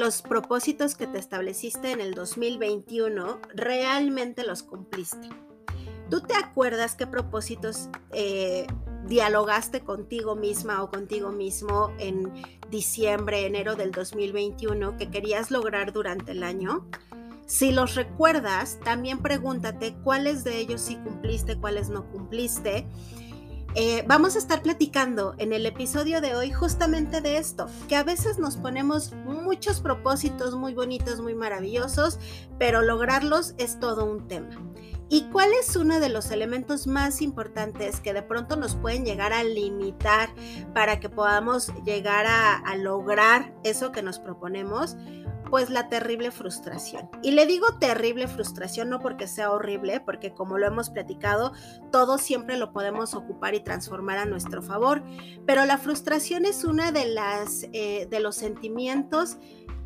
¿Cuántos de los propósitos que te estableciste en el 2021 realmente los cumpliste? ¿Tú te acuerdas qué propósitos eh, dialogaste contigo misma o contigo mismo en diciembre, enero del 2021 que querías lograr durante el año? Si los recuerdas, también pregúntate cuáles de ellos sí cumpliste, cuáles no cumpliste. Eh, vamos a estar platicando en el episodio de hoy justamente de esto, que a veces nos ponemos muchos propósitos muy bonitos, muy maravillosos, pero lograrlos es todo un tema. ¿Y cuál es uno de los elementos más importantes que de pronto nos pueden llegar a limitar para que podamos llegar a, lograr eso que nos proponemos? pues la terrible frustración. Y le digo terrible frustración no porque sea horrible, porque como lo hemos platicado, todo siempre lo podemos ocupar y transformar a nuestro favor, pero la frustración es una de las eh, de los sentimientos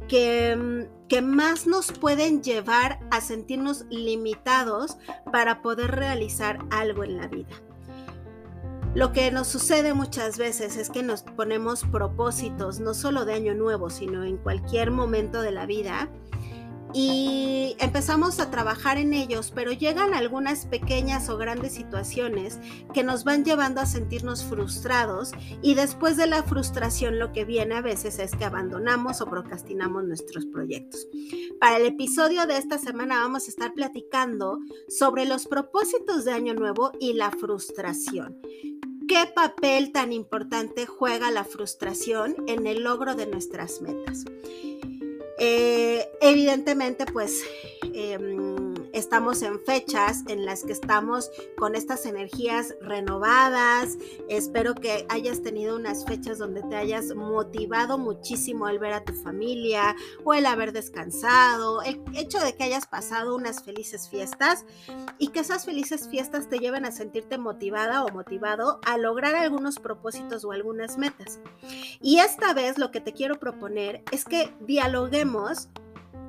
que, mm, que, más nos pueden llevar a sentirnos limitados para poder realizar algo en la vida. Lo que nos sucede muchas veces es que nos ponemos propósitos, no solo de año nuevo, sino en cualquier momento de la vida, y empezamos a trabajar en ellos, pero llegan algunas pequeñas o grandes situaciones que nos van llevando a sentirnos frustrados y después de la frustración lo que viene a veces es que abandonamos o procrastinamos nuestros proyectos. Para el episodio de esta semana vamos a estar platicando sobre los propósitos de Año Nuevo y la frustración. ¿Qué papel tan importante juega la frustración en el logro de nuestras metas? Eh, evidentemente, pues em, estamos en fechas en las que estamos con estas energías renovadas. Espero que hayas tenido unas fechas donde te hayas motivado muchísimo al ver a tu familia o el haber descansado, el hecho de que hayas pasado unas felices fiestas y que esas felices fiestas te lleven a sentirte motivada o motivado a lograr algunos propósitos o algunas metas. Y esta vez lo que te quiero proponer es que dialoguemos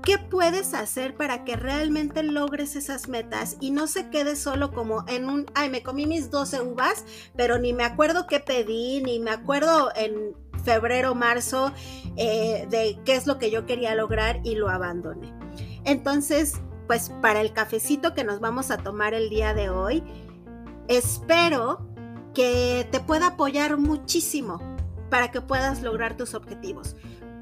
¿Qué puedes hacer para que realmente logres esas metas y no se quede solo como en un, ay, me comí mis 12 uvas, pero ni me acuerdo qué pedí, ni me acuerdo en febrero, marzo eh, de qué es lo que yo quería lograr y lo abandoné? Entonces, pues para el cafecito que nos vamos a tomar el día de hoy, espero que te pueda apoyar muchísimo para que puedas lograr tus objetivos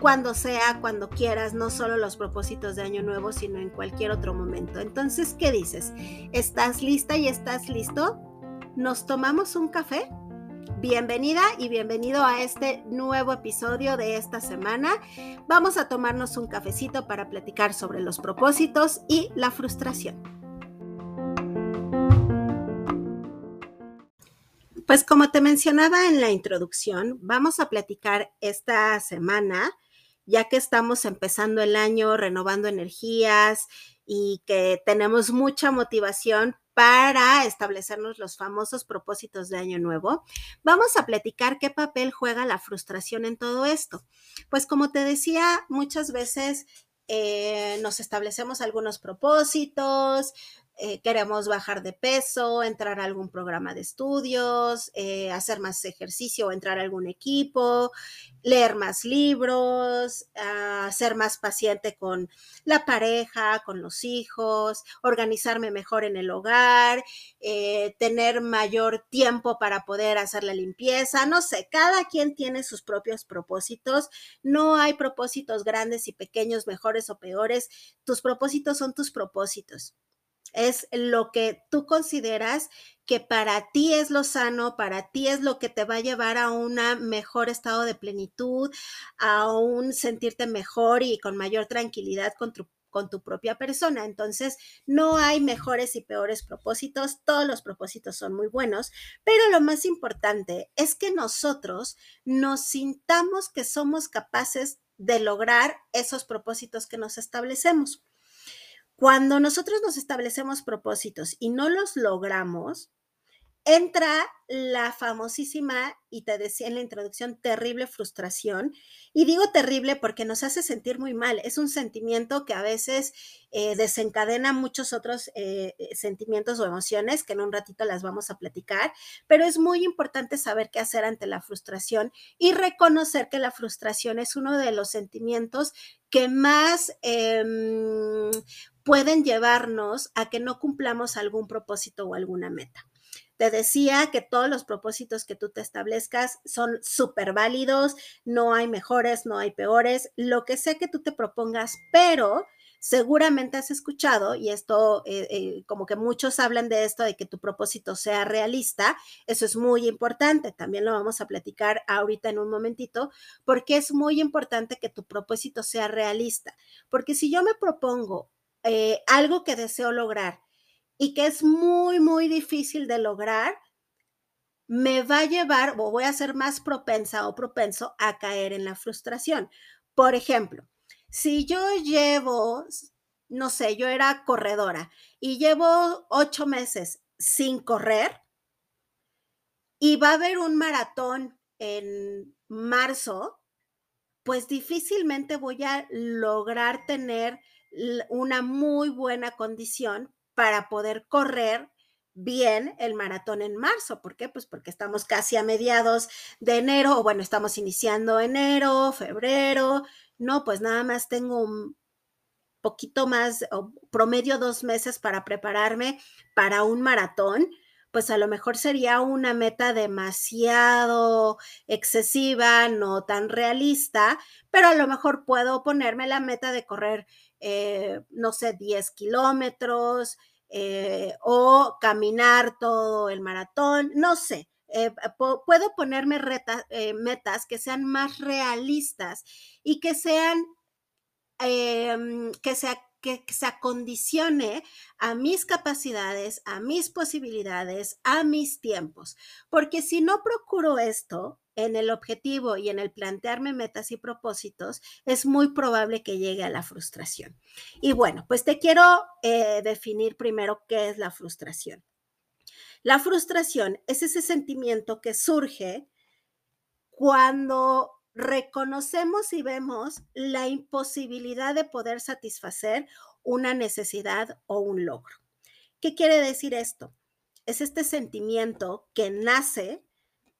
cuando sea, cuando quieras, no solo los propósitos de año nuevo, sino en cualquier otro momento. Entonces, ¿qué dices? ¿Estás lista y estás listo? ¿Nos tomamos un café? Bienvenida y bienvenido a este nuevo episodio de esta semana. Vamos a tomarnos un cafecito para platicar sobre los propósitos y la frustración. Pues como te mencionaba en la introducción, vamos a platicar esta semana ya que estamos empezando el año, renovando energías y que tenemos mucha motivación para establecernos los famosos propósitos de año nuevo, vamos a platicar qué papel juega la frustración en todo esto. Pues como te decía, muchas veces eh, nos establecemos algunos propósitos, eh, queremos bajar de peso, entrar a algún programa de estudios, eh, hacer más ejercicio entrar a algún equipo, leer más libros, uh, ser más paciente con la pareja, con los hijos, organizarme mejor en el hogar, eh, tener mayor tiempo para poder hacer la limpieza, no sé, cada quien tiene sus propios propósitos, no hay propósitos grandes y pequeños, mejores o peores, tus propósitos son tus propósitos es lo que tú consideras que para ti es lo sano, para ti es lo que te va a llevar a un mejor estado de plenitud, a un sentirte mejor y con mayor tranquilidad con tu, con tu propia persona. Entonces, no hay mejores y peores propósitos, todos los propósitos son muy buenos, pero lo más importante es que nosotros nos sintamos que somos capaces de lograr esos propósitos que nos establecemos. Cuando nosotros nos establecemos propósitos y no los logramos, entra la famosísima, y te decía en la introducción, terrible frustración. Y digo terrible porque nos hace sentir muy mal. Es un sentimiento que a veces eh, desencadena muchos otros eh, eh, sentimientos o emociones que en un ratito las vamos a platicar. Pero es muy importante saber qué hacer ante la frustración y reconocer que la frustración es uno de los sentimientos que más em, pueden llevarnos a que no cumplamos algún propósito o alguna meta. Te decía que todos los propósitos que tú te establezcas son súper válidos, no hay mejores, no hay peores, lo que sea que tú te propongas, pero seguramente has escuchado, y esto eh, eh, como que muchos hablan de esto, de que tu propósito sea realista, eso es muy importante, también lo vamos a platicar ahorita en un momentito, porque es muy importante que tu propósito sea realista, porque si yo me propongo eh, algo que deseo lograr, y que es muy, muy difícil de lograr, me va a llevar o voy a ser más propensa o propenso a caer en la frustración. Por ejemplo, si yo llevo, no sé, yo era corredora y llevo ocho meses sin correr y va a haber un maratón en marzo, pues difícilmente voy a lograr tener una muy buena condición para poder correr bien el maratón en marzo. ¿Por qué? Pues porque estamos casi a mediados de enero, o bueno, estamos iniciando enero, febrero. No, pues nada más tengo un poquito más, o promedio dos meses para prepararme para un maratón. Pues a lo mejor sería una meta demasiado excesiva, no tan realista, pero a lo mejor puedo ponerme la meta de correr eh, no sé, 10 kilómetros eh, o caminar todo el maratón, no sé. Eh, puedo ponerme metas que sean más realistas y que sean, em, que, sea, que se acondicione a mis capacidades, a mis posibilidades, a mis tiempos. Porque si no procuro esto, en el objetivo y en el plantearme metas y propósitos, es muy probable que llegue a la frustración. Y bueno, pues te quiero eh, definir primero qué es la frustración. La frustración es ese sentimiento que surge cuando reconocemos y vemos la imposibilidad de poder satisfacer una necesidad o un logro. ¿Qué quiere decir esto? Es este sentimiento que nace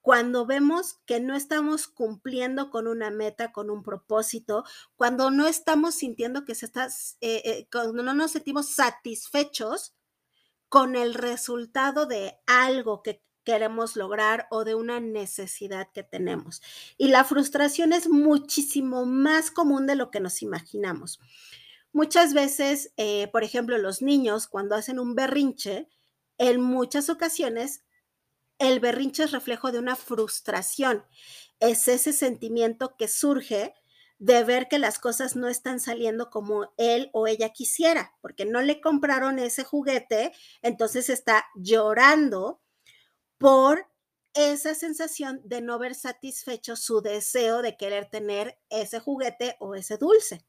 cuando vemos que no estamos cumpliendo con una meta, con un propósito, cuando no estamos sintiendo que se está, eh, eh, cuando no nos sentimos satisfechos con el resultado de algo que queremos lograr o de una necesidad que tenemos. Y la frustración es muchísimo más común de lo que nos imaginamos. Muchas veces, eh, por ejemplo, los niños cuando hacen un berrinche, en muchas ocasiones el berrinche es reflejo de una frustración. Es ese sentimiento que surge de ver que las cosas no están saliendo como él o ella quisiera, porque no le compraron ese juguete, entonces está llorando por esa sensación de no haber satisfecho su deseo de querer tener ese juguete o ese dulce.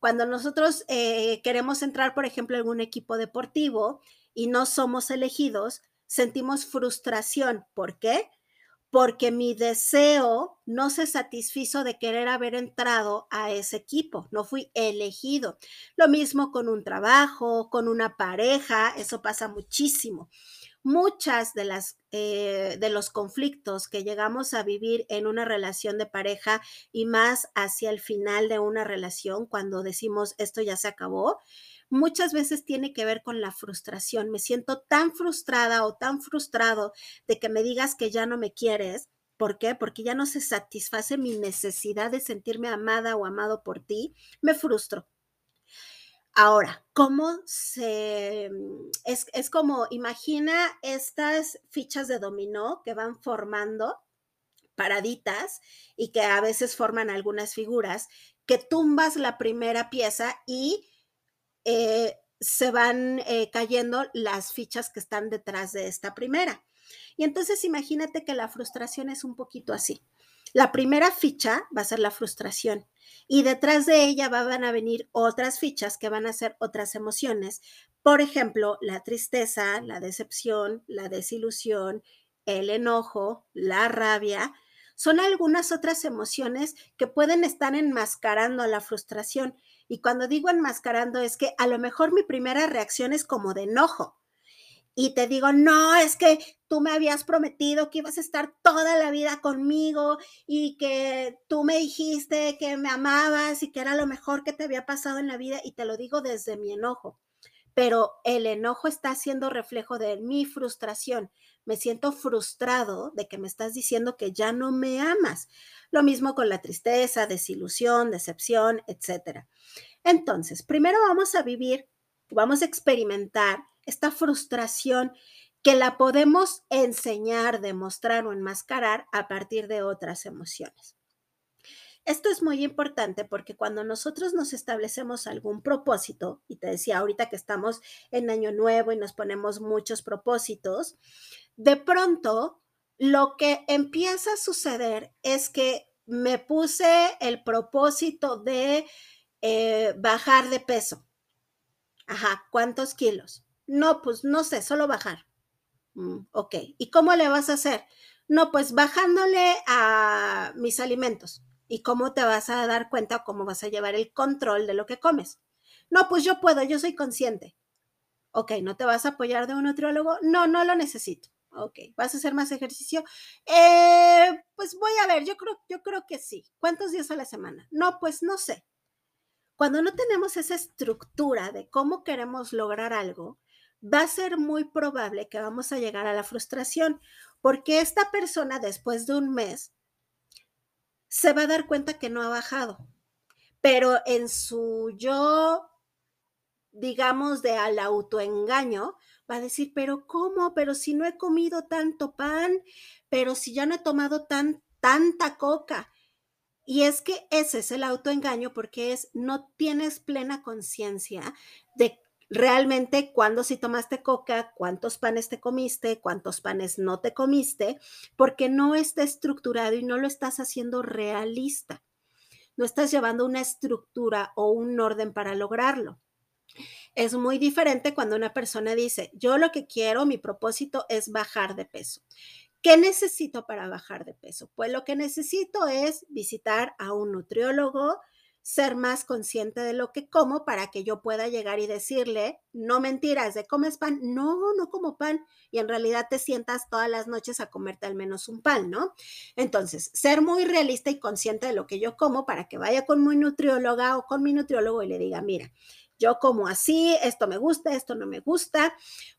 Cuando nosotros eh, queremos entrar, por ejemplo, en un equipo deportivo y no somos elegidos, sentimos frustración. ¿Por qué? Porque mi deseo no se satisfizo de querer haber entrado a ese equipo, no fui elegido. Lo mismo con un trabajo, con una pareja, eso pasa muchísimo. Muchas de las eh, de los conflictos que llegamos a vivir en una relación de pareja y más hacia el final de una relación, cuando decimos esto ya se acabó, muchas veces tiene que ver con la frustración. Me siento tan frustrada o tan frustrado de que me digas que ya no me quieres. ¿Por qué? Porque ya no se satisface mi necesidad de sentirme amada o amado por ti. Me frustro. Ahora, ¿cómo se... Mm, es, es como, imagina estas fichas de dominó que van formando paraditas y que a veces forman algunas figuras, que tumbas la primera pieza y eh, se van eh, cayendo las fichas que están detrás de esta primera. Y entonces imagínate que la frustración es un poquito así. La primera ficha va a ser la frustración y detrás de ella van a venir otras fichas que van a ser otras emociones Por ejemplo, la tristeza, la decepción, la desilusión, el enojo, la rabia, son algunas otras emociones que pueden estar enmascarando la frustración. Y cuando digo enmascarando es que a lo mejor mi primera reacción es como de enojo. Y te digo, no, es que tú me habías prometido que ibas a estar toda la vida conmigo y que tú me dijiste que me amabas y que era lo mejor que te había pasado en la vida. Y te lo digo desde mi enojo pero el enojo está siendo reflejo de mi frustración. Me siento frustrado de que me estás diciendo que ya no me amas. Lo mismo con la tristeza, desilusión, decepción, etc. Entonces, primero vamos a vivir, vamos a experimentar esta frustración que la podemos enseñar, demostrar o enmascarar a partir de otras emociones. Esto es muy importante porque cuando nosotros nos establecemos algún propósito, y te decía ahorita que estamos en año nuevo y nos ponemos muchos propósitos, de pronto lo que empieza a suceder es que me puse el propósito de eh, bajar de peso. Ajá, ¿cuántos kilos? No, pues no sé, solo bajar. Mm, ok, ¿y cómo le vas a hacer? No, pues bajándole a mis alimentos y cómo te vas a dar cuenta o cómo vas a llevar el control de lo que comes. No, pues yo puedo, yo soy consciente. Ok, ¿no te vas a apoyar de un nutriólogo? No, no lo necesito. Ok, ¿vas a hacer más ejercicio? Eh, pues voy a ver, yo creo, yo creo que sí. ¿Cuántos días a la semana? No, pues no sé. Cuando no tenemos esa estructura de cómo queremos lograr algo, va a ser muy probable que vamos a llegar a la frustración, porque esta persona después de un mes se va a dar cuenta que no ha bajado. Pero en su yo, digamos, de al autoengaño, va a decir, pero ¿cómo? Pero si no he comido tanto pan, pero si ya no he tomado tan, tanta coca. Y es que ese es el autoengaño porque es, no tienes plena conciencia de realmente cuándo si tomaste coca, cuántos panes te comiste, cuántos panes no te comiste, porque no está estructurado y no lo estás haciendo realista. No estás llevando una estructura o un orden para lograrlo. Es muy diferente cuando una persona dice, yo lo que quiero, mi propósito es bajar de peso. ¿Qué necesito para bajar de peso? Pues lo que necesito es visitar a un nutriólogo, ser más consciente de lo que como para que yo pueda llegar y decirle, no mentiras, de comes pan, no, no como pan, y en realidad te sientas todas las noches a comerte al menos un pan, ¿no? Entonces, ser muy realista y consciente de lo que yo como para que vaya con mi nutrióloga o con mi nutriólogo y le diga, mira, yo como así, esto me gusta, esto no me gusta,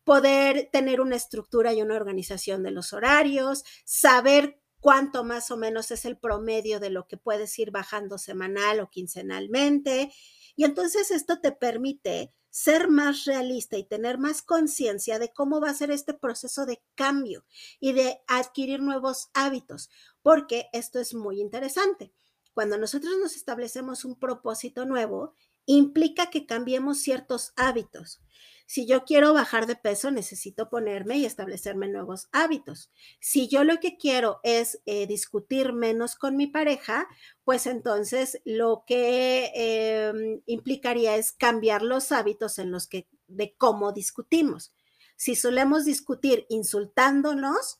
poder tener una estructura y una organización de los horarios, saber cuánto más o menos es el promedio de lo que puedes ir bajando semanal o quincenalmente. Y entonces esto te permite ser más realista y tener más conciencia de cómo va a ser este proceso de cambio y de adquirir nuevos hábitos, porque esto es muy interesante. Cuando nosotros nos establecemos un propósito nuevo, implica que cambiemos ciertos hábitos. Si yo quiero bajar de peso, necesito ponerme y establecerme nuevos hábitos. Si yo lo que quiero es eh, discutir menos con mi pareja, pues entonces lo que em, implicaría es cambiar los hábitos en los que de cómo discutimos. Si solemos discutir insultándonos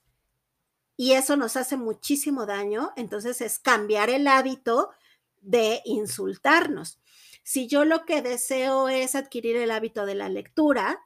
y eso nos hace muchísimo daño, entonces es cambiar el hábito de insultarnos. Si yo lo que deseo es adquirir el hábito de la lectura,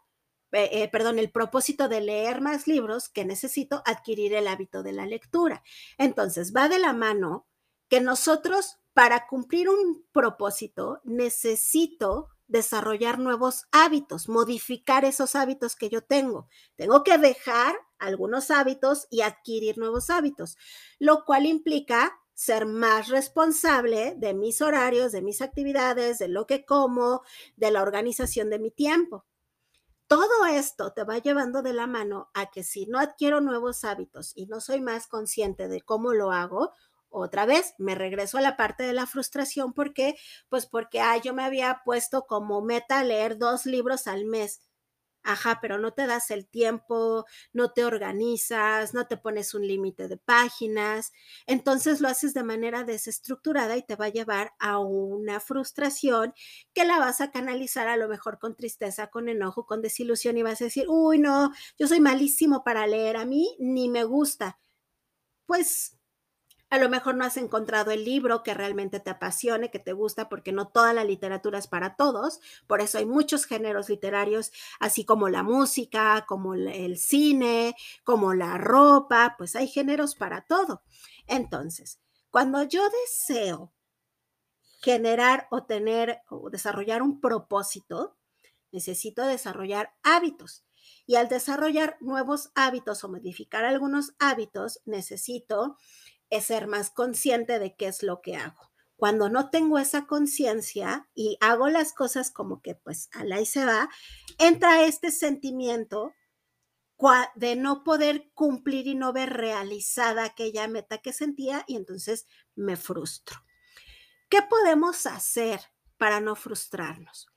eh, eh, perdón, el propósito de leer más libros, que necesito adquirir el hábito de la lectura. Entonces, va de la mano que nosotros, para cumplir un propósito, necesito desarrollar nuevos hábitos, modificar esos hábitos que yo tengo. Tengo que dejar algunos hábitos y adquirir nuevos hábitos, lo cual implica ser más responsable de mis horarios, de mis actividades, de lo que como, de la organización de mi tiempo. Todo esto te va llevando de la mano a que si no adquiero nuevos hábitos y no soy más consciente de cómo lo hago, otra vez me regreso a la parte de la frustración. ¿Por qué? Pues porque yo me había puesto como meta leer dos libros al mes. Ajá, pero no te das el tiempo, no te organizas, no te pones un límite de páginas. Entonces lo haces de manera desestructurada y te va a llevar a una frustración que la vas a canalizar a lo mejor con tristeza, con enojo, con desilusión y vas a decir, uy, no, yo soy malísimo para leer, a mí ni me gusta. Pues a lo mejor no has encontrado el libro que realmente te apasione, que te gusta, porque no toda la literatura es para todos. Por eso hay muchos géneros literarios, así como la música, como el cine, como la ropa, pues hay géneros para todo. Entonces, cuando yo deseo generar o tener o desarrollar un propósito, necesito desarrollar hábitos. Y al desarrollar nuevos hábitos o modificar algunos hábitos, necesito es ser más consciente de qué es lo que hago. Cuando no tengo esa conciencia y hago las cosas como que pues a la y se va, entra este sentimiento de no poder cumplir y no ver realizada aquella meta que sentía y entonces me frustro. ¿Qué podemos hacer para no frustrarnos?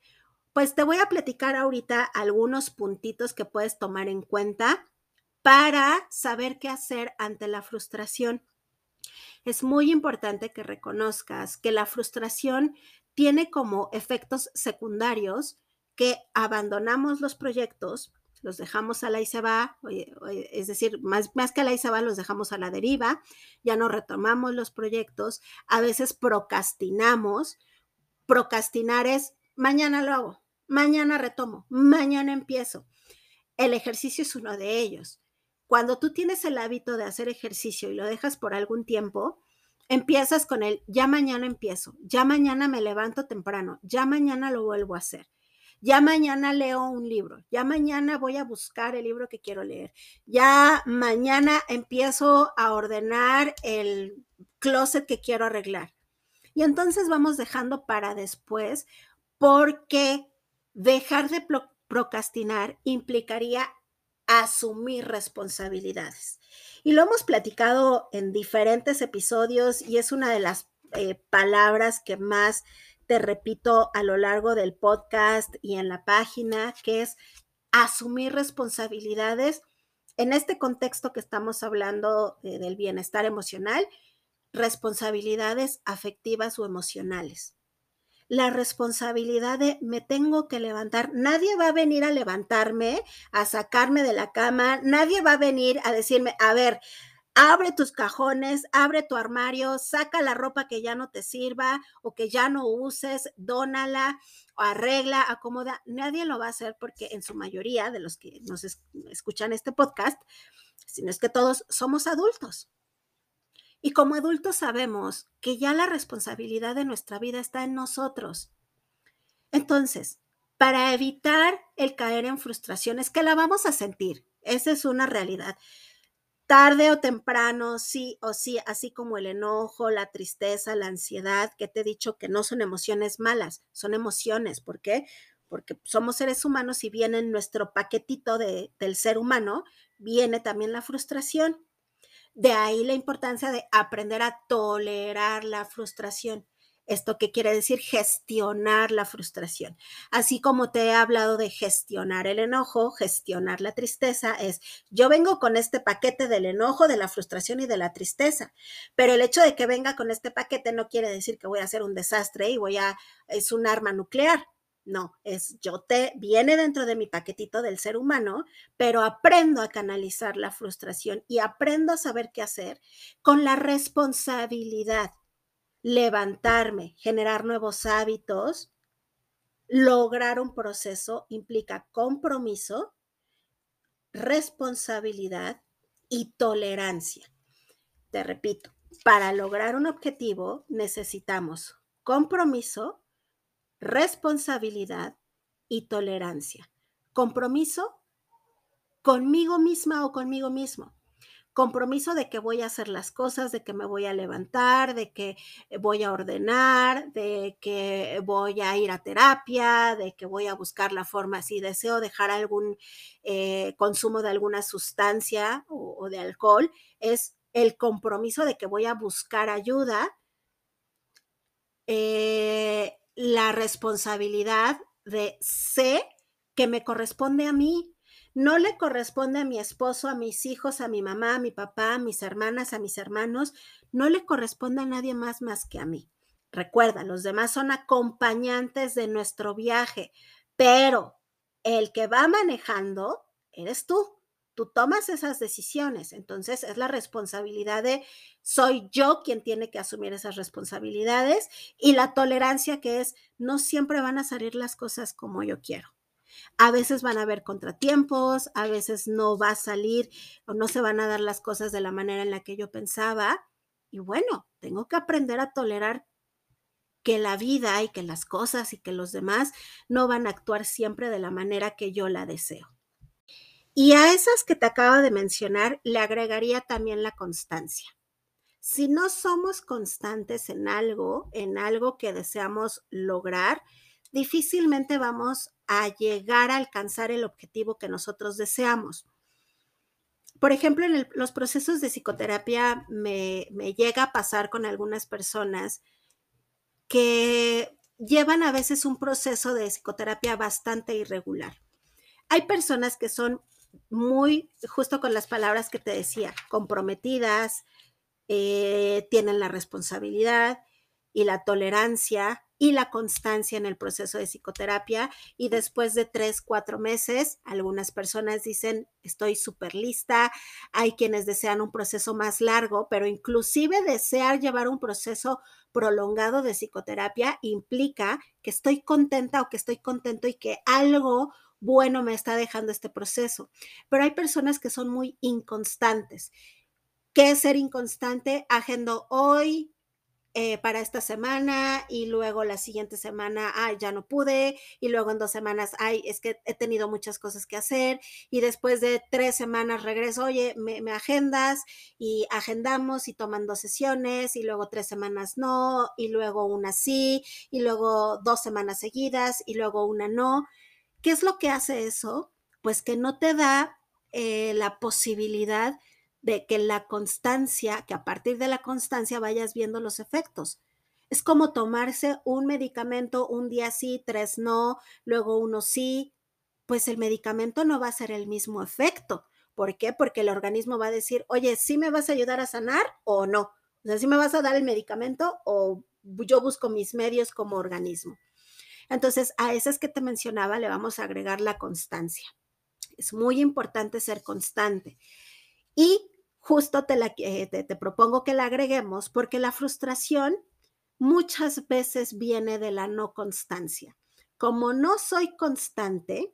Pues te voy a platicar ahorita algunos puntitos que puedes tomar en cuenta para saber qué hacer ante la frustración es muy importante que reconozcas que la frustración tiene como efectos secundarios que abandonamos los proyectos, los dejamos a la y se va, es decir, más, más que a la y se va, los dejamos a la deriva, ya no retomamos los proyectos, a veces procrastinamos. Procrastinar es mañana lo hago, mañana retomo, mañana empiezo. El ejercicio es uno de ellos. Cuando tú tienes el hábito de hacer ejercicio y lo dejas por algún tiempo, empiezas con el ya mañana empiezo, ya mañana me levanto temprano, ya mañana lo vuelvo a hacer. Ya mañana leo un libro, ya mañana voy a buscar el libro que quiero leer, ya mañana empiezo a ordenar el closet que quiero arreglar. Y entonces vamos dejando para después porque dejar de procrastinar implicaría asumir responsabilidades. Y lo hemos platicado en diferentes episodios y es una de las eh, palabras que más te repito a lo largo del podcast y en la página, que es asumir responsabilidades en este contexto que estamos hablando eh, del bienestar emocional, responsabilidades afectivas o emocionales la responsabilidad de me tengo que levantar. Nadie va a venir a levantarme, a sacarme de la cama, nadie va a venir a decirme, a ver, abre tus cajones, abre tu armario, saca la ropa que ya no te sirva o que ya no uses, dónala, arregla, acomoda. Nadie lo va a hacer porque en su mayoría de los que nos escuchan este podcast, si no es que todos somos adultos. Y como adultos sabemos que ya la responsabilidad de nuestra vida está en nosotros. Entonces, para evitar el caer en frustraciones, que la vamos a sentir, esa es una realidad. Tarde o temprano, sí o sí, así como el enojo, la tristeza, la ansiedad, que te he dicho que no son emociones malas, son emociones. ¿Por qué? Porque somos seres humanos y viene en nuestro paquetito de, del ser humano, viene también la frustración. De ahí la importancia de aprender a tolerar la frustración. ¿Esto qué quiere decir? Gestionar la frustración. Así como te he hablado de gestionar el enojo, gestionar la tristeza, es yo vengo con este paquete del enojo, de la frustración y de la tristeza, pero el hecho de que venga con este paquete no quiere decir que voy a hacer un desastre y voy a, es un arma nuclear. No, es yo te viene dentro de mi paquetito del ser humano, pero aprendo a canalizar la frustración y aprendo a saber qué hacer con la responsabilidad. Levantarme, generar nuevos hábitos, lograr un proceso implica compromiso, responsabilidad y tolerancia. Te repito, para lograr un objetivo necesitamos compromiso, responsabilidad y tolerancia. Compromiso conmigo misma o conmigo mismo. Compromiso de que voy a hacer las cosas, de que me voy a levantar, de que voy a ordenar, de que voy a ir a terapia, de que voy a buscar la forma, si deseo dejar algún eh, consumo de alguna sustancia o, de alcohol, es el compromiso de que voy a buscar ayuda. Eh, la responsabilidad de sé que me corresponde a mí. No le corresponde a mi esposo, a mis hijos, a mi mamá, a mi papá, a mis hermanas, a mis hermanos. No le corresponde a nadie más más que a mí. Recuerda, los demás son acompañantes de nuestro viaje, pero el que va manejando eres tú. Tú tomas esas decisiones. Entonces es la responsabilidad de, soy yo quien tiene que asumir esas responsabilidades y la tolerancia que es, no siempre van a salir las cosas como yo quiero. A veces van a haber contratiempos, a veces no va a salir o no se van a dar las cosas de la manera en la que yo pensaba. Y bueno, tengo que aprender a tolerar que la vida y que las cosas y que los demás no van a actuar siempre de la manera que yo la deseo. Y a esas que te acabo de mencionar le agregaría también la constancia. Si no somos constantes en algo, en algo que deseamos lograr, difícilmente vamos a llegar a alcanzar el objetivo que nosotros deseamos. Por ejemplo, en los procesos de psicoterapia me, me llega a pasar con algunas personas que llevan a veces un proceso de psicoterapia bastante irregular. Hay personas que son muy, justo con las palabras que te decía, comprometidas, eh, tienen la responsabilidad y la tolerancia y la constancia en el proceso de psicoterapia. Y después de tres, cuatro meses, algunas personas dicen, estoy súper lista. Hay quienes desean un proceso más largo, pero inclusive desear llevar un proceso prolongado de psicoterapia implica que estoy contenta o que estoy contento y que algo bueno me está dejando este proceso. Pero hay personas que son muy inconstantes. ¿Qué es ser inconstante? Agendo hoy, eh, para esta semana y luego la siguiente semana, ay, ya no pude y luego en dos semanas, ay, es que he tenido muchas cosas que hacer y después de tres semanas regreso, oye, me, me agendas y agendamos y toman dos sesiones y luego tres semanas no y luego una sí y luego dos semanas seguidas y luego una no. ¿Qué es lo que hace eso? Pues que no te da eh, la posibilidad de que la constancia, que a partir de la constancia vayas viendo los efectos. Es como tomarse un medicamento un día sí, tres no, luego uno sí, pues el medicamento no va a ser el mismo efecto. ¿Por qué? Porque el organismo va a decir, oye, ¿sí me vas a ayudar a sanar o no? O sea, ¿sí me vas a dar el medicamento o yo busco mis medios como organismo? Entonces, a esas que te mencionaba le vamos a agregar la constancia. Es muy importante ser constante. Y justo te, la, eh, te, propongo que la agreguemos porque la frustración muchas veces viene de la no constancia. Como no soy constante,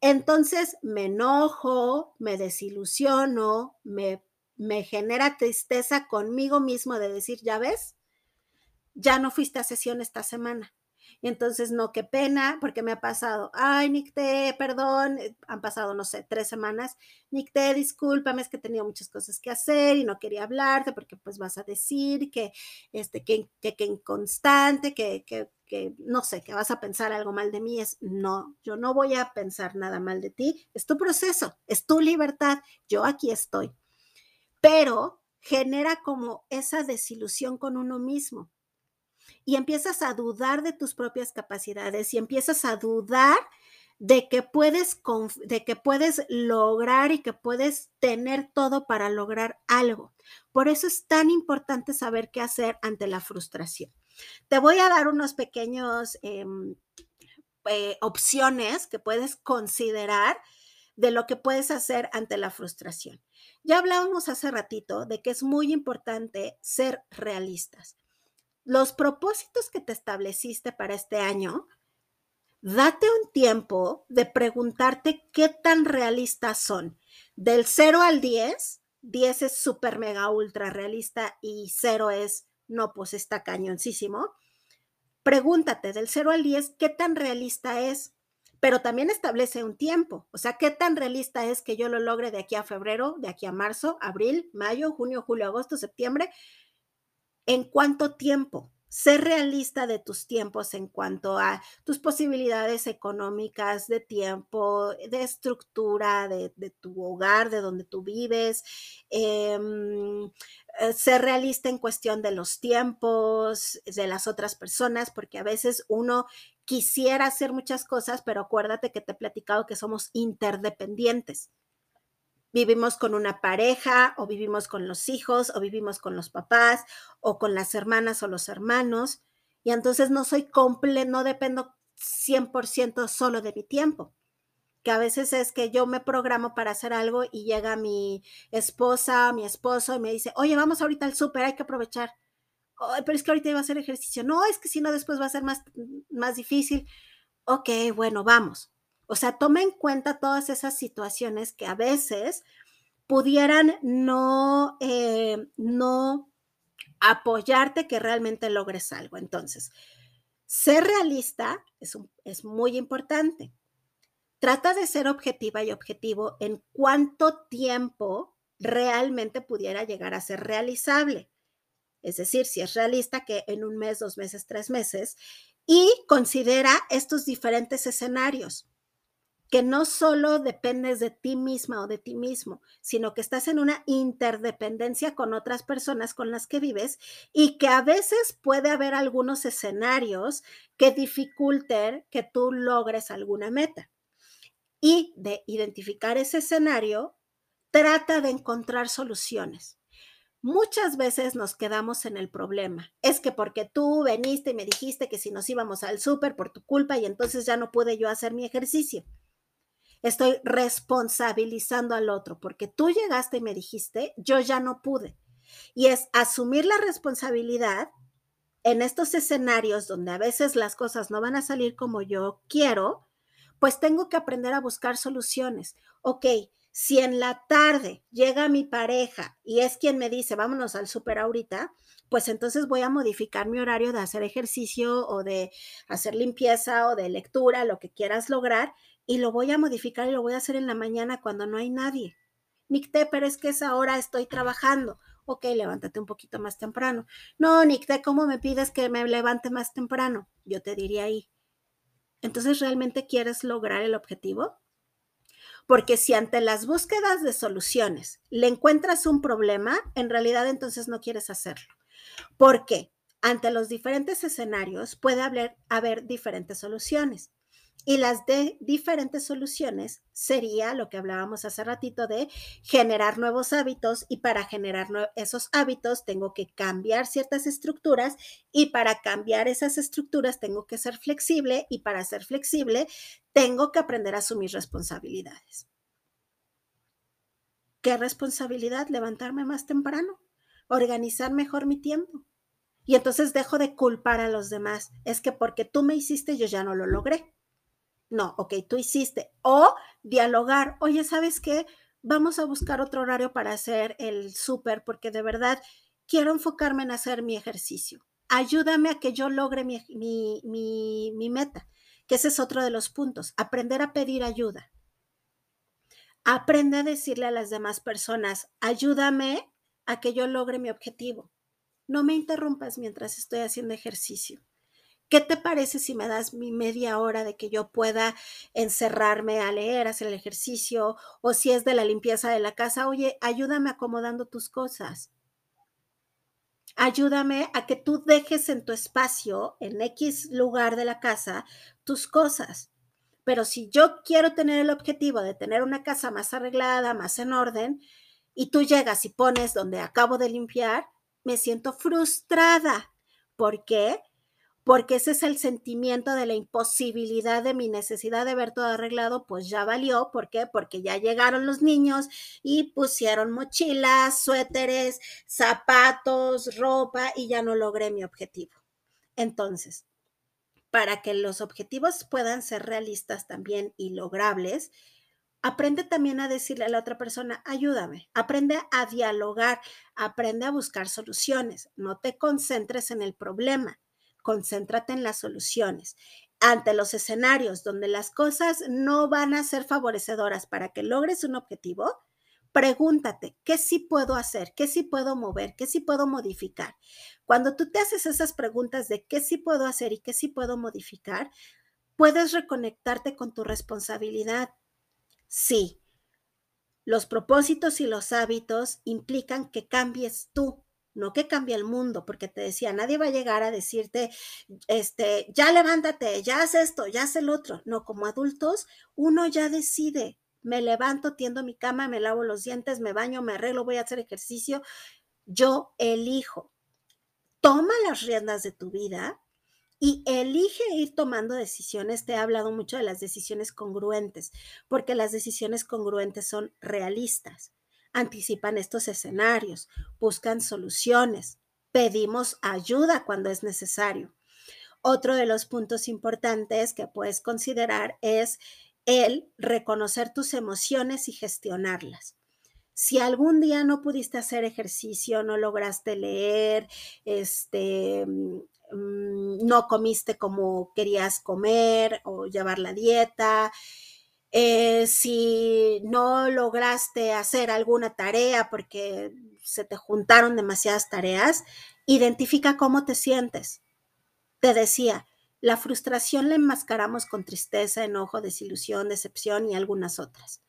entonces me enojo, me desilusiono, me, me genera tristeza conmigo mismo de decir, ya ves, ya no fuiste a sesión esta semana. Entonces, no, qué pena, porque me ha pasado, ay, Nicté, perdón, eh, han pasado, no sé, tres semanas. Nicté, discúlpame, es que tenido muchas cosas que hacer y no quería hablarte porque pues vas a decir que, este, que, que, que inconstante, que, que, que, no sé, que vas a pensar algo mal de mí. Es, no, yo no voy a pensar nada mal de ti. Es tu proceso, es tu libertad. Yo aquí estoy. Pero genera como esa desilusión con uno mismo y empiezas a dudar de tus propias capacidades y empiezas a dudar de que puedes de que puedes lograr y que puedes tener todo para lograr algo. Por eso es tan importante saber qué hacer ante la frustración. Te voy a dar unos pequeños em, eh, opciones que puedes considerar de lo que puedes hacer ante la frustración. Ya hablábamos hace ratito de que es muy importante ser realistas los propósitos que te estableciste para este año, date un tiempo de preguntarte qué tan realistas son. Del 0 al 10, 10 es súper mega ultra realista y 0 es, no, pues está cañoncísimo. Pregúntate del 0 al 10, ¿qué tan realista es? Pero también establece un tiempo, o sea, ¿qué tan realista es que yo lo logre de aquí a febrero, de aquí a marzo, abril, mayo, junio, julio, agosto, septiembre? ¿En cuánto tiempo? Ser realista de tus tiempos en cuanto a tus posibilidades económicas, de tiempo, de estructura, de, tu hogar, de donde tú vives. Em, eh, ser realista en cuestión de los tiempos, de las otras personas, porque a veces uno quisiera hacer muchas cosas, pero acuérdate que te he platicado que somos interdependientes vivimos con una pareja o vivimos con los hijos o vivimos con los papás o con las hermanas o los hermanos. Y entonces no soy completo, no dependo 100% solo de mi tiempo. Que a veces es que yo me programo para hacer algo y llega mi esposa, mi esposo y me dice, oye, vamos ahorita al súper, hay que aprovechar. pero es que ahorita iba a hacer ejercicio. No, es que si no, después va a ser más, más difícil. Ok, bueno, vamos. O sea, toma en cuenta todas esas situaciones que a veces pudieran no, eh, no apoyarte que realmente logres algo. Entonces, ser realista es, es muy importante. Trata de ser objetiva y objetivo en cuánto tiempo realmente pudiera llegar a ser realizable. Es decir, si es realista que en un mes, dos meses, tres meses, y considera estos diferentes escenarios que no solo dependes de ti misma o de ti mismo, sino que estás en una interdependencia con otras personas con las que vives y que a veces puede haber algunos escenarios que dificulten que tú logres alguna meta. Y de identificar ese escenario, trata de encontrar soluciones. Muchas veces nos quedamos en el problema. Es que porque tú veniste y me dijiste que si nos íbamos al súper por tu culpa y entonces ya no pude yo hacer mi ejercicio estoy responsabilizando al otro, porque tú llegaste y me dijiste, yo ya no pude. Y es asumir la responsabilidad en estos escenarios donde a veces las cosas no van a salir como yo quiero, pues tengo que aprender a buscar soluciones. Ok, si en la tarde llega mi pareja y es quien me dice, vámonos al súper ahorita, pues entonces voy a modificar mi horario de hacer ejercicio o de hacer limpieza o de lectura, lo que quieras lograr, y lo voy a modificar y lo voy a hacer en la mañana cuando no hay nadie. Nicté, pero es que esa hora estoy trabajando. Ok, levántate un poquito más temprano. No, Nicté, ¿cómo me pides que me levante más temprano? Yo te diría ahí. Entonces, ¿realmente quieres lograr el objetivo? Porque si ante las búsquedas de soluciones le encuentras un problema, en realidad entonces no quieres hacerlo. ¿Por qué? Ante los diferentes escenarios puede haber diferentes soluciones. Y las de diferentes soluciones sería lo que hablábamos hace ratito de generar nuevos hábitos y para generar esos hábitos tengo que cambiar ciertas estructuras y para cambiar esas estructuras tengo que ser flexible y para ser flexible tengo que aprender a asumir responsabilidades. ¿Qué responsabilidad? Levantarme más temprano, organizar mejor mi tiempo. Y entonces dejo de culpar a los demás. Es que porque tú me hiciste yo ya no lo logré. No, ok, tú hiciste. O dialogar, oye, ¿sabes qué? Vamos a buscar otro horario para hacer el súper porque de verdad quiero enfocarme en hacer mi ejercicio. Ayúdame a que yo logre mi, mi, mi meta, que ese es otro de los puntos, aprender a pedir ayuda. Aprende a decirle a las demás personas, ayúdame a que yo logre mi objetivo. No me interrumpas mientras estoy haciendo ejercicio. ¿Qué te parece si me das mi media hora de que yo pueda encerrarme a leer, hacer el ejercicio o si es de la limpieza de la casa? Oye, ayúdame acomodando tus cosas. Ayúdame a que tú dejes en tu espacio, en X lugar de la casa, tus cosas. Pero si yo quiero tener el objetivo de tener una casa más arreglada, más en orden, y tú llegas y pones donde acabo de limpiar, me siento frustrada. ¿Por qué? Porque ese es el sentimiento de la imposibilidad de mi necesidad de ver todo arreglado, pues ya valió. ¿Por qué? Porque ya llegaron los niños y pusieron mochilas, suéteres, zapatos, ropa y ya no logré mi objetivo. Entonces, para que los objetivos puedan ser realistas también y logrables, aprende también a decirle a la otra persona, ayúdame, aprende a dialogar, aprende a buscar soluciones, no te concentres en el problema concéntrate en las soluciones. Ante los escenarios donde las cosas no van a ser favorecedoras para que logres un objetivo, Pregúntate, ¿qué sí puedo hacer? ¿Qué sí puedo mover? ¿Qué sí puedo modificar? Cuando tú te haces esas preguntas de qué sí puedo hacer y qué sí puedo modificar, puedes reconectarte con tu responsabilidad. Sí, los propósitos y los hábitos implican que cambies tú, no que cambie el mundo, porque te decía, nadie va a llegar a decirte, este, ya levántate, ya haz esto, ya haz el otro. No, como adultos, uno ya decide, me levanto, tiendo mi cama, me lavo los dientes, me baño, me arreglo, voy a hacer ejercicio. Yo elijo. Toma las riendas de tu vida y elige ir tomando decisiones. Te he hablado mucho de las decisiones congruentes, porque las decisiones congruentes son realistas, anticipan estos escenarios, buscan soluciones, pedimos ayuda cuando es necesario. Otro de los puntos importantes que puedes considerar es el reconocer tus emociones y gestionarlas. Si algún día no pudiste hacer ejercicio, no lograste leer, este, Mm, no comiste como querías comer o llevar la dieta, eh, si no lograste hacer alguna tarea porque se te juntaron demasiadas tareas, identifica cómo te sientes. Te decía, la frustración la enmascaramos con tristeza, enojo, desilusión, decepción y algunas otras.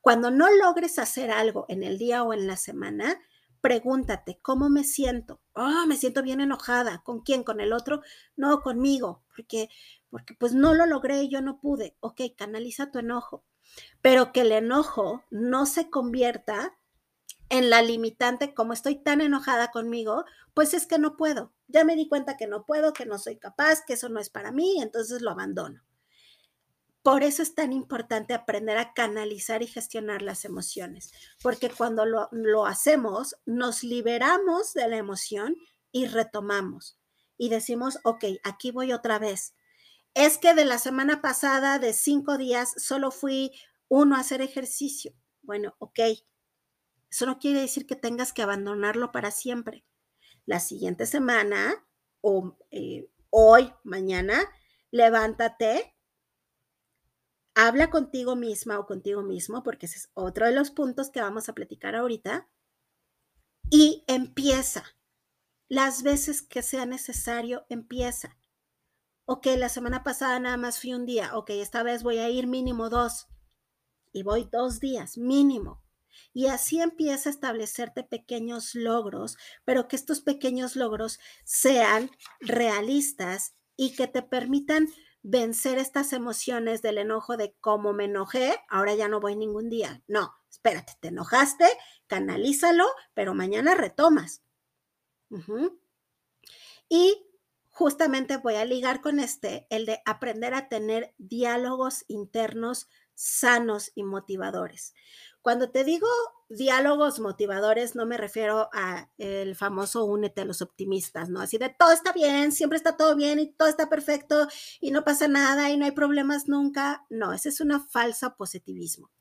Cuando no logres hacer algo en el día o en la semana, pregúntate, ¿cómo me siento? Oh, me siento bien enojada. ¿Con quién? ¿Con el otro? No, conmigo, porque, porque pues no lo logré yo no pude. Ok, canaliza tu enojo, pero que el enojo no se convierta en la limitante, como estoy tan enojada conmigo, pues es que no puedo. Ya me di cuenta que no puedo, que no soy capaz, que eso no es para mí, entonces lo abandono. Por eso es tan importante aprender a canalizar y gestionar las emociones, porque cuando lo, hacemos, nos liberamos de la emoción y retomamos y decimos, ok, aquí voy otra vez. Es que de la semana pasada, de cinco días, solo fui uno a hacer ejercicio. Bueno, ok. Eso no quiere decir que tengas que abandonarlo para siempre. La siguiente semana o eh, hoy, mañana, levántate habla contigo misma o contigo mismo, porque ese es otro de los puntos que vamos a platicar ahorita, y empieza. Las veces que sea necesario, empieza. Ok, la semana pasada nada más fui un día, ok, esta vez voy a ir mínimo dos, y voy dos días, mínimo. Y así empieza a establecerte pequeños logros, pero que estos pequeños logros sean realistas y que te permitan vencer estas emociones del enojo de cómo me enojé, ahora ya no voy ningún día. No, espérate, te enojaste, canalízalo, pero mañana retomas. Y justamente voy a ligar con este, el de aprender a tener diálogos internos sanos y motivadores. Cuando te digo diálogos motivadores, no me refiero a el famoso únete a los optimistas, ¿no? Así de todo está bien, siempre está todo bien y todo está perfecto y no pasa nada y no hay problemas nunca. No, ese es una falsa positivismo.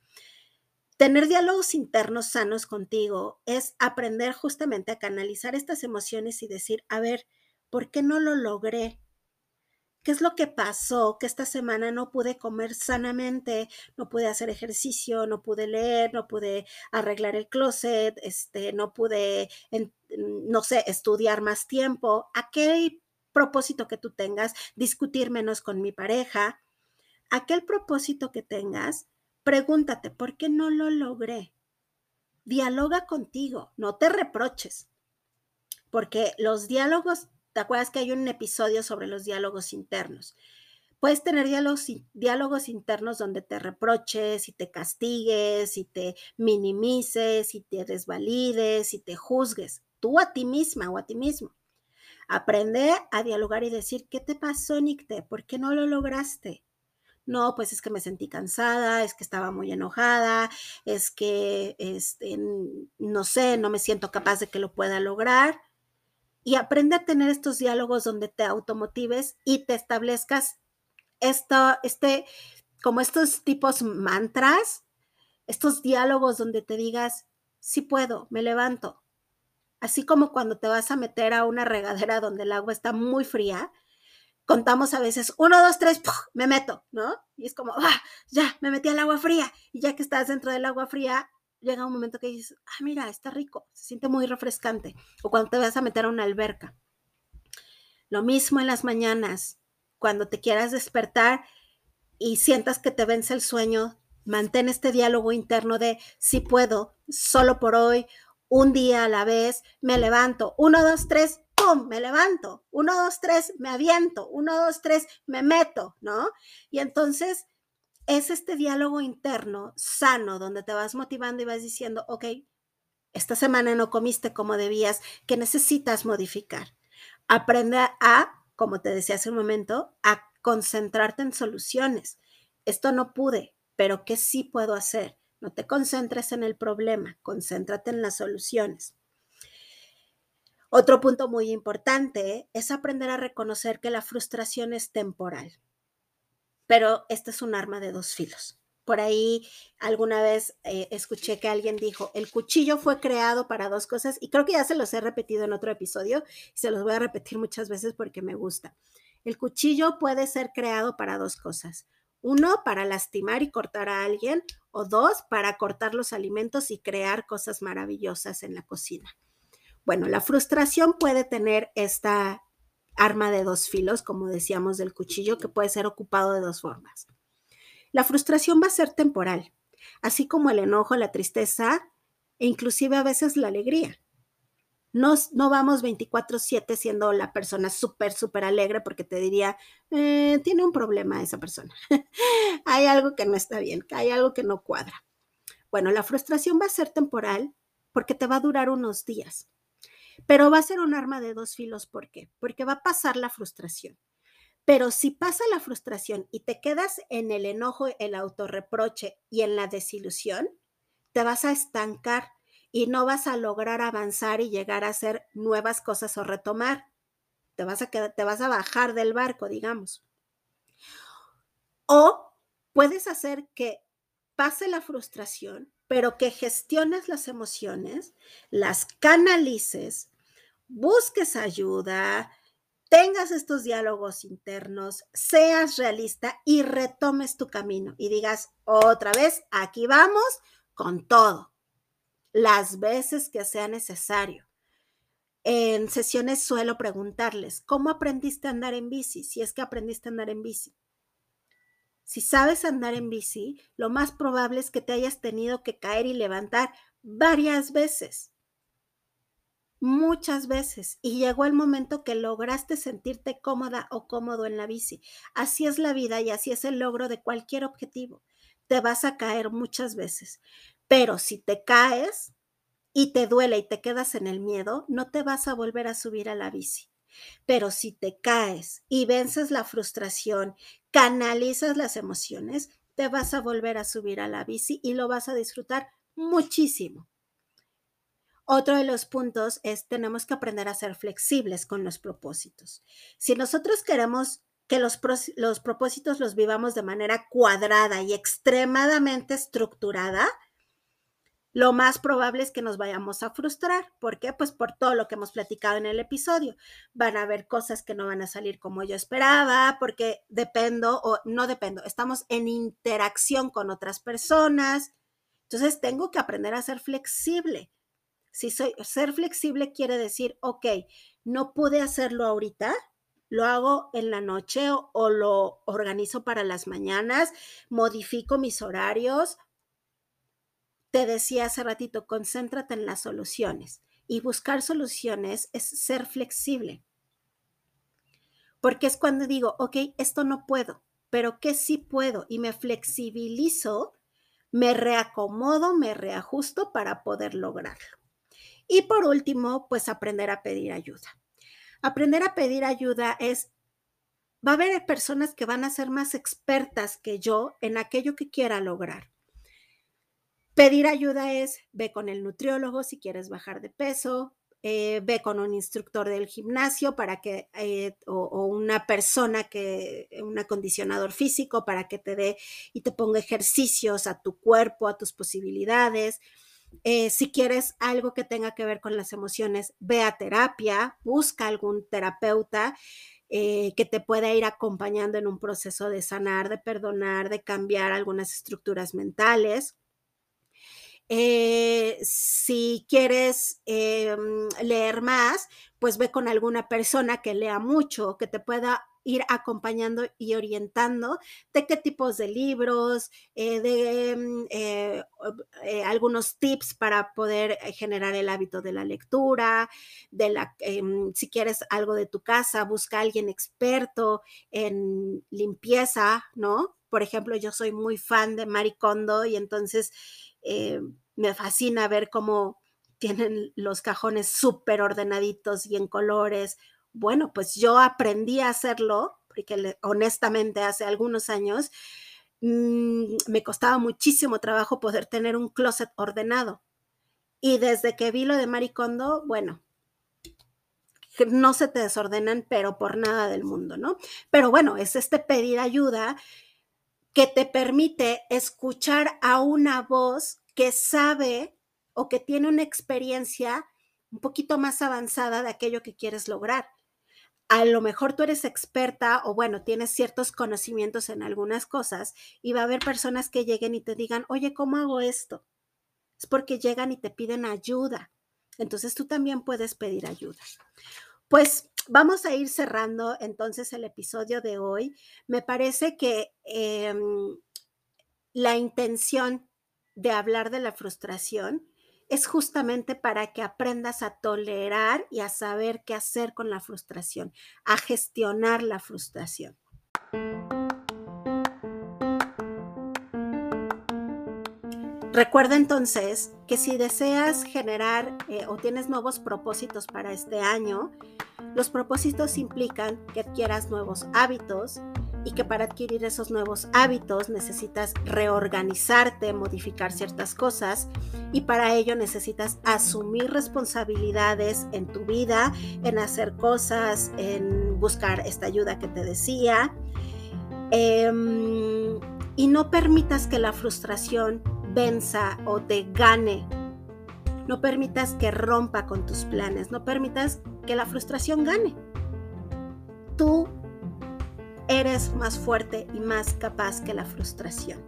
Tener diálogos internos sanos contigo es aprender justamente a canalizar estas emociones y decir, a ver, ¿por qué no lo logré? ¿Qué es lo que pasó? Que esta semana no pude comer sanamente, no pude hacer ejercicio, no pude leer, no pude arreglar el closet, este, no pude, no sé, estudiar más tiempo. Aquel propósito que tú tengas, discutir menos con mi pareja, aquel propósito que tengas, pregúntate, ¿por qué no lo logré? Dialoga contigo, no te reproches, porque los diálogos ¿Te acuerdas que hay un episodio sobre los diálogos internos? Puedes tener diálogos, diálogos internos donde te reproches y te castigues y te minimices y te desvalides y te juzgues, tú a ti misma o a ti mismo. Aprende a dialogar y decir, ¿qué te pasó, Nicte? ¿Por qué no lo lograste? No, pues es que me sentí cansada, es que estaba muy enojada, es que, este, no sé, no me siento capaz de que lo pueda lograr y aprende a tener estos diálogos donde te automotives y te establezcas esto, este, como estos tipos mantras, estos diálogos donde te digas, sí puedo, me levanto. Así como cuando te vas a meter a una regadera donde el agua está muy fría, contamos a veces, uno, dos, tres, me meto, ¿no? Y es como, ah, ya, me metí al agua fría. Y ya que estás dentro del agua fría, llega un momento que dices, ah, mira, está rico, se siente muy refrescante. O cuando te vas a meter a una alberca. Lo mismo en las mañanas, cuando te quieras despertar y sientas que te vence el sueño, mantén este diálogo interno de si puedo, solo por hoy, un día a la vez, me levanto, uno, dos, tres, ¡pum! Me levanto, uno, dos, tres, me aviento, uno, dos, tres, me meto, ¿no? Y entonces es este diálogo interno sano donde te vas motivando y vas diciendo, ok, esta semana no comiste como debías, que necesitas modificar. Aprende a, como te decía hace un momento, a concentrarte en soluciones. Esto no pude, pero ¿qué sí puedo hacer? No te concentres en el problema, concéntrate en las soluciones. Otro punto muy importante es aprender a reconocer que la frustración es temporal pero este es un arma de dos filos. Por ahí alguna vez eh, escuché que alguien dijo, el cuchillo fue creado para dos cosas y creo que ya se los he repetido en otro episodio y se los voy a repetir muchas veces porque me gusta. El cuchillo puede ser creado para dos cosas. Uno, para lastimar y cortar a alguien o dos, para cortar los alimentos y crear cosas maravillosas en la cocina. Bueno, la frustración puede tener esta, arma de dos filos, como decíamos del cuchillo, que puede ser ocupado de dos formas. La frustración va a ser temporal, así como el enojo, la tristeza e inclusive a veces la alegría. No, no vamos 24/7 siendo la persona súper, súper alegre porque te diría, eh, tiene un problema esa persona. hay algo que no está bien, hay algo que no cuadra. Bueno, la frustración va a ser temporal porque te va a durar unos días. Pero va a ser un arma de dos filos, ¿por qué? Porque va a pasar la frustración. Pero si pasa la frustración y te quedas en el enojo, el autorreproche y en la desilusión, te vas a estancar y no vas a lograr avanzar y llegar a hacer nuevas cosas o retomar. Te vas a, te vas a bajar del barco, digamos. O puedes hacer que pase la frustración, pero que gestiones las emociones, las canalices, busques ayuda, tengas estos diálogos internos, seas realista y retomes tu camino y digas otra vez, aquí vamos con todo, las veces que sea necesario. En sesiones suelo preguntarles, ¿cómo aprendiste a andar en bici? Si es que aprendiste a andar en bici. Si sabes andar en bici, lo más probable es que te hayas tenido que caer y levantar varias veces. Muchas veces. Y llegó el momento que lograste sentirte cómoda o cómodo en la bici. Así es la vida y así es el logro de cualquier objetivo. Te vas a caer muchas veces. Pero si te caes y te duele y te quedas en el miedo, no te vas a volver a subir a la bici. Pero si te caes y vences la frustración, canalizas las emociones, te vas a volver a subir a la bici y lo vas a disfrutar muchísimo. Otro de los puntos es tenemos que aprender a ser flexibles con los propósitos. Si nosotros queremos que los, los propósitos los vivamos de manera cuadrada y extremadamente estructurada, lo más probable es que nos vayamos a frustrar. ¿Por qué? Pues por todo lo que hemos platicado en el episodio. Van a haber cosas que no van a salir como yo esperaba, porque dependo o no dependo. Estamos en interacción con otras personas. Entonces tengo que aprender a ser flexible. Si soy, ser flexible quiere decir, ok, no pude hacerlo ahorita, lo hago en la noche o, o, lo organizo para las mañanas, modifico mis horarios te decía hace ratito, concéntrate en las soluciones. Y buscar soluciones es ser flexible. Porque es cuando digo, ok, esto no puedo, pero que sí puedo y me flexibilizo, me reacomodo, me reajusto para poder lograrlo. Y por último, pues aprender a pedir ayuda. Aprender a pedir ayuda es, va a haber personas que van a ser más expertas que yo en aquello que quiera lograr. Pedir ayuda es, ve con el nutriólogo si quieres bajar de peso, eh, ve con un instructor del gimnasio para que, eh, o, una persona que, un acondicionador físico para que te dé y te ponga ejercicios a tu cuerpo, a tus posibilidades. Eh, si quieres algo que tenga que ver con las emociones, ve a terapia, busca algún terapeuta que te pueda ir acompañando en un proceso de sanar, de perdonar, de cambiar algunas estructuras mentales. Eh, si quieres em, leer más, pues ve con alguna persona que lea mucho, que te pueda ir acompañando y orientando de qué tipos de libros, eh, de mm, eh, eh, algunos tips para poder generar el hábito de la lectura, de la, em, si quieres algo de tu casa, busca a alguien experto en limpieza, ¿no? Por ejemplo, yo soy muy fan de Maricondo y entonces me fascina ver cómo tienen los cajones súper ordenaditos y en colores, bueno, pues yo aprendí a hacerlo, porque honestamente hace algunos años mm, me costaba muchísimo trabajo poder tener un closet ordenado. Y desde que vi lo de Maricondo, bueno, no se te desordenan, pero por nada del mundo, ¿no? Pero bueno, es este pedir ayuda que te permite escuchar a una voz que sabe o que tiene una experiencia un poquito más avanzada de aquello que quieres lograr a lo mejor tú eres experta o bueno, tienes ciertos conocimientos en algunas cosas y va a haber personas que lleguen y te digan, oye, ¿cómo hago esto? Es porque llegan y te piden ayuda. Entonces tú también puedes pedir ayuda. Pues vamos a ir cerrando entonces el episodio de hoy. Me parece que em, la intención de hablar de la frustración es justamente para que aprendas a tolerar y a saber qué hacer con la frustración, a gestionar la frustración. Recuerda entonces que si deseas generar eh, o tienes nuevos propósitos para este año, los propósitos implican que adquieras nuevos hábitos, y que para adquirir esos nuevos hábitos necesitas reorganizarte, modificar ciertas cosas y para ello necesitas asumir responsabilidades en tu vida, en hacer cosas, en buscar esta ayuda que te decía. Em, y no permitas que la frustración venza o te gane. No permitas que rompa con tus planes. No permitas que la frustración gane. Tú eres más fuerte y más capaz que la frustración.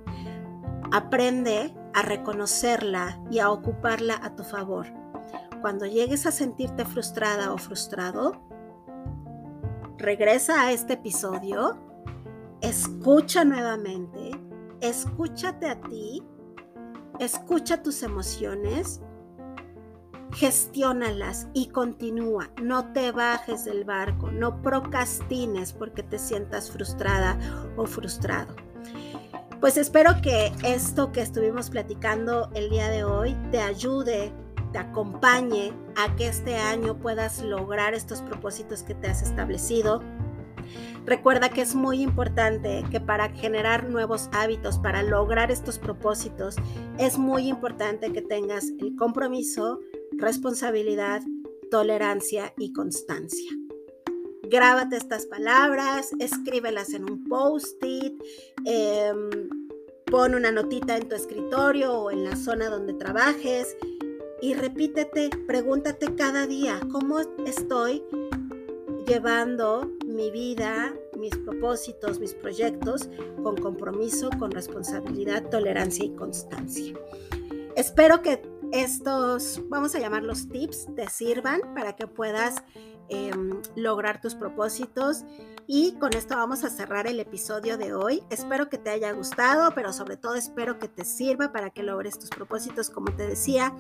Aprende a reconocerla y a ocuparla a tu favor. Cuando llegues a sentirte frustrada o frustrado, regresa a este episodio, escucha nuevamente, escúchate a ti, escucha tus emociones gestiónalas y continúa. No te bajes del barco, no procrastines porque te sientas frustrada o frustrado. Pues espero que esto que estuvimos platicando el día de hoy te ayude, te acompañe a que este año puedas lograr estos propósitos que te has establecido. Recuerda que es muy importante que para generar nuevos hábitos, para lograr estos propósitos, es muy importante que tengas el compromiso, responsabilidad, tolerancia y constancia. Grábate estas palabras, escríbelas en un post-it, em, pon una notita en tu escritorio o en la zona donde trabajes y repítete, pregúntate cada día, ¿cómo estoy llevando mi vida, mis propósitos, mis proyectos con compromiso, con responsabilidad, tolerancia y constancia? Espero que estos, vamos a llamarlos tips, te sirvan para que puedas em, lograr tus propósitos. Y con esto vamos a cerrar el episodio de hoy. Espero que te haya gustado, pero sobre todo espero que te sirva para que logres tus propósitos, como te decía.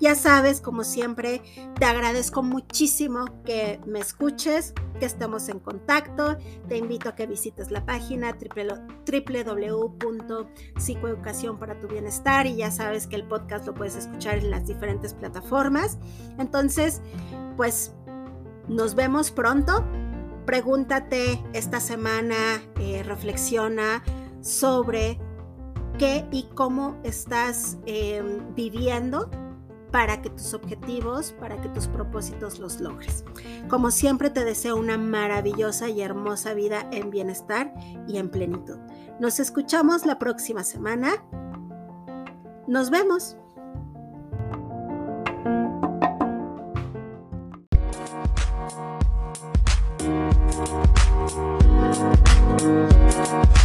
Ya sabes, como siempre, te agradezco muchísimo que me escuches, que estemos en contacto. Te invito a que visites la página www.psicoeducación para tu bienestar y ya sabes que el podcast lo puedes escuchar en las diferentes plataformas. Entonces, pues nos vemos pronto. Pregúntate esta semana, eh, reflexiona sobre qué y cómo estás em, viviendo para que tus objetivos, para que tus propósitos los logres. Como siempre te deseo una maravillosa y hermosa vida en bienestar y en plenitud. Nos escuchamos la próxima semana. Nos vemos. Thank you.